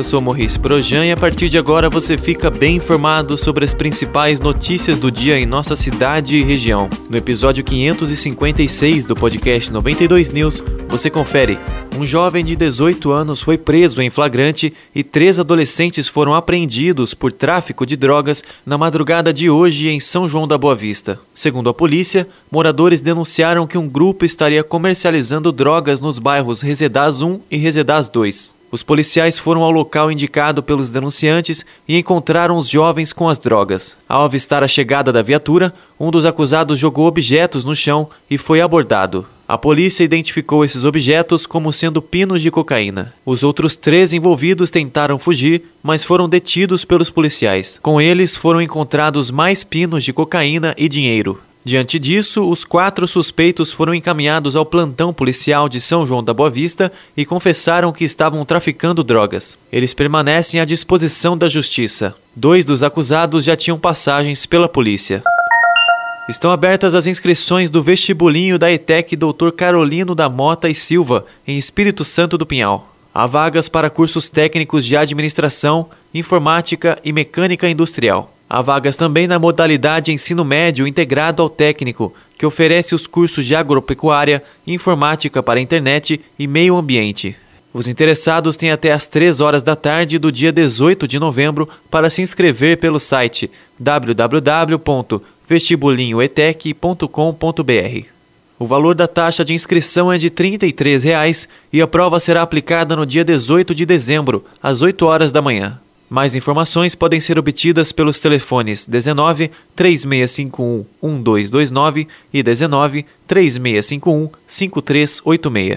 eu sou Maurice Projan e a partir de agora você fica bem informado sobre as principais notícias do dia em nossa cidade e região. No episódio 556 do podcast 92 News, você confere. Um jovem de 18 anos foi preso em flagrante e três adolescentes foram apreendidos por tráfico de drogas na madrugada de hoje em São João da Boa Vista. Segundo a polícia, moradores denunciaram que um grupo estaria comercializando drogas nos bairros Resedaz 1 e Resedaz 2. Os policiais foram ao local indicado pelos denunciantes e encontraram os jovens com as drogas. Ao avistar a chegada da viatura, um dos acusados jogou objetos no chão e foi abordado. A polícia identificou esses objetos como sendo pinos de cocaína. Os outros três envolvidos tentaram fugir, mas foram detidos pelos policiais. Com eles foram encontrados mais pinos de cocaína e dinheiro. Diante disso, os quatro suspeitos foram encaminhados ao plantão policial de São João da Boa Vista e confessaram que estavam traficando drogas. Eles permanecem à disposição da justiça. Dois dos acusados já tinham passagens pela polícia. Estão abertas as inscrições do vestibulinho da ETEC Dr. Carolino da Mota e Silva, em Espírito Santo do Pinhal. Há vagas para cursos técnicos de administração, informática e mecânica industrial. Há vagas também na modalidade ensino médio integrado ao técnico, que oferece os cursos de agropecuária, informática para a internet e meio ambiente. Os interessados têm até às 3 horas da tarde do dia 18 de novembro para se inscrever pelo site www.vestibulinhoetec.com.br. O valor da taxa de inscrição é de 33 reais e a prova será aplicada no dia 18 de dezembro, às 8 horas da manhã. Mais informações podem ser obtidas pelos telefones 19 3651 1229 e 19 3651 5386.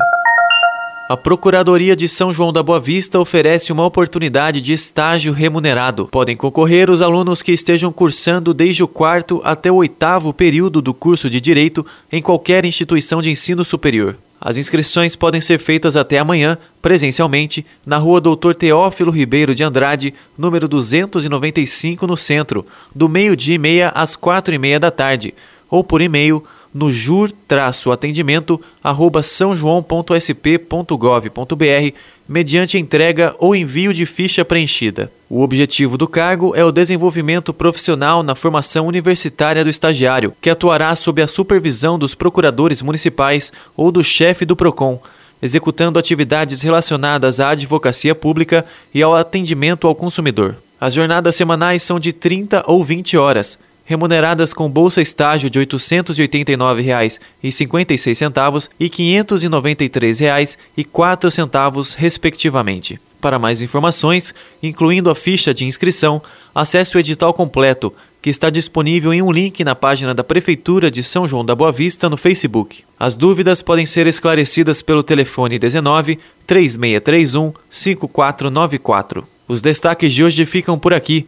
A Procuradoria de São João da Boa Vista oferece uma oportunidade de estágio remunerado. Podem concorrer os alunos que estejam cursando desde o quarto até o oitavo período do curso de Direito em qualquer instituição de ensino superior. As inscrições podem ser feitas até amanhã, presencialmente, na rua Doutor Teófilo Ribeiro de Andrade, número 295, no centro, do meio-dia e meia às quatro e meia da tarde, ou por e-mail no jur-atendimento arroba sãojoão.sp.gov.br mediante entrega ou envio de ficha preenchida. O objetivo do cargo é o desenvolvimento profissional na formação universitária do estagiário, que atuará sob a supervisão dos procuradores municipais ou do chefe do PROCON, executando atividades relacionadas à advocacia pública e ao atendimento ao consumidor. As jornadas semanais são de 30 ou 20 horas remuneradas com bolsa estágio de R$ 889,56 e R$ 593,04, respectivamente. Para mais informações, incluindo a ficha de inscrição, acesse o edital completo, que está disponível em um link na página da Prefeitura de São João da Boa Vista no Facebook. As dúvidas podem ser esclarecidas pelo telefone 19 3631 5494. Os destaques de hoje ficam por aqui.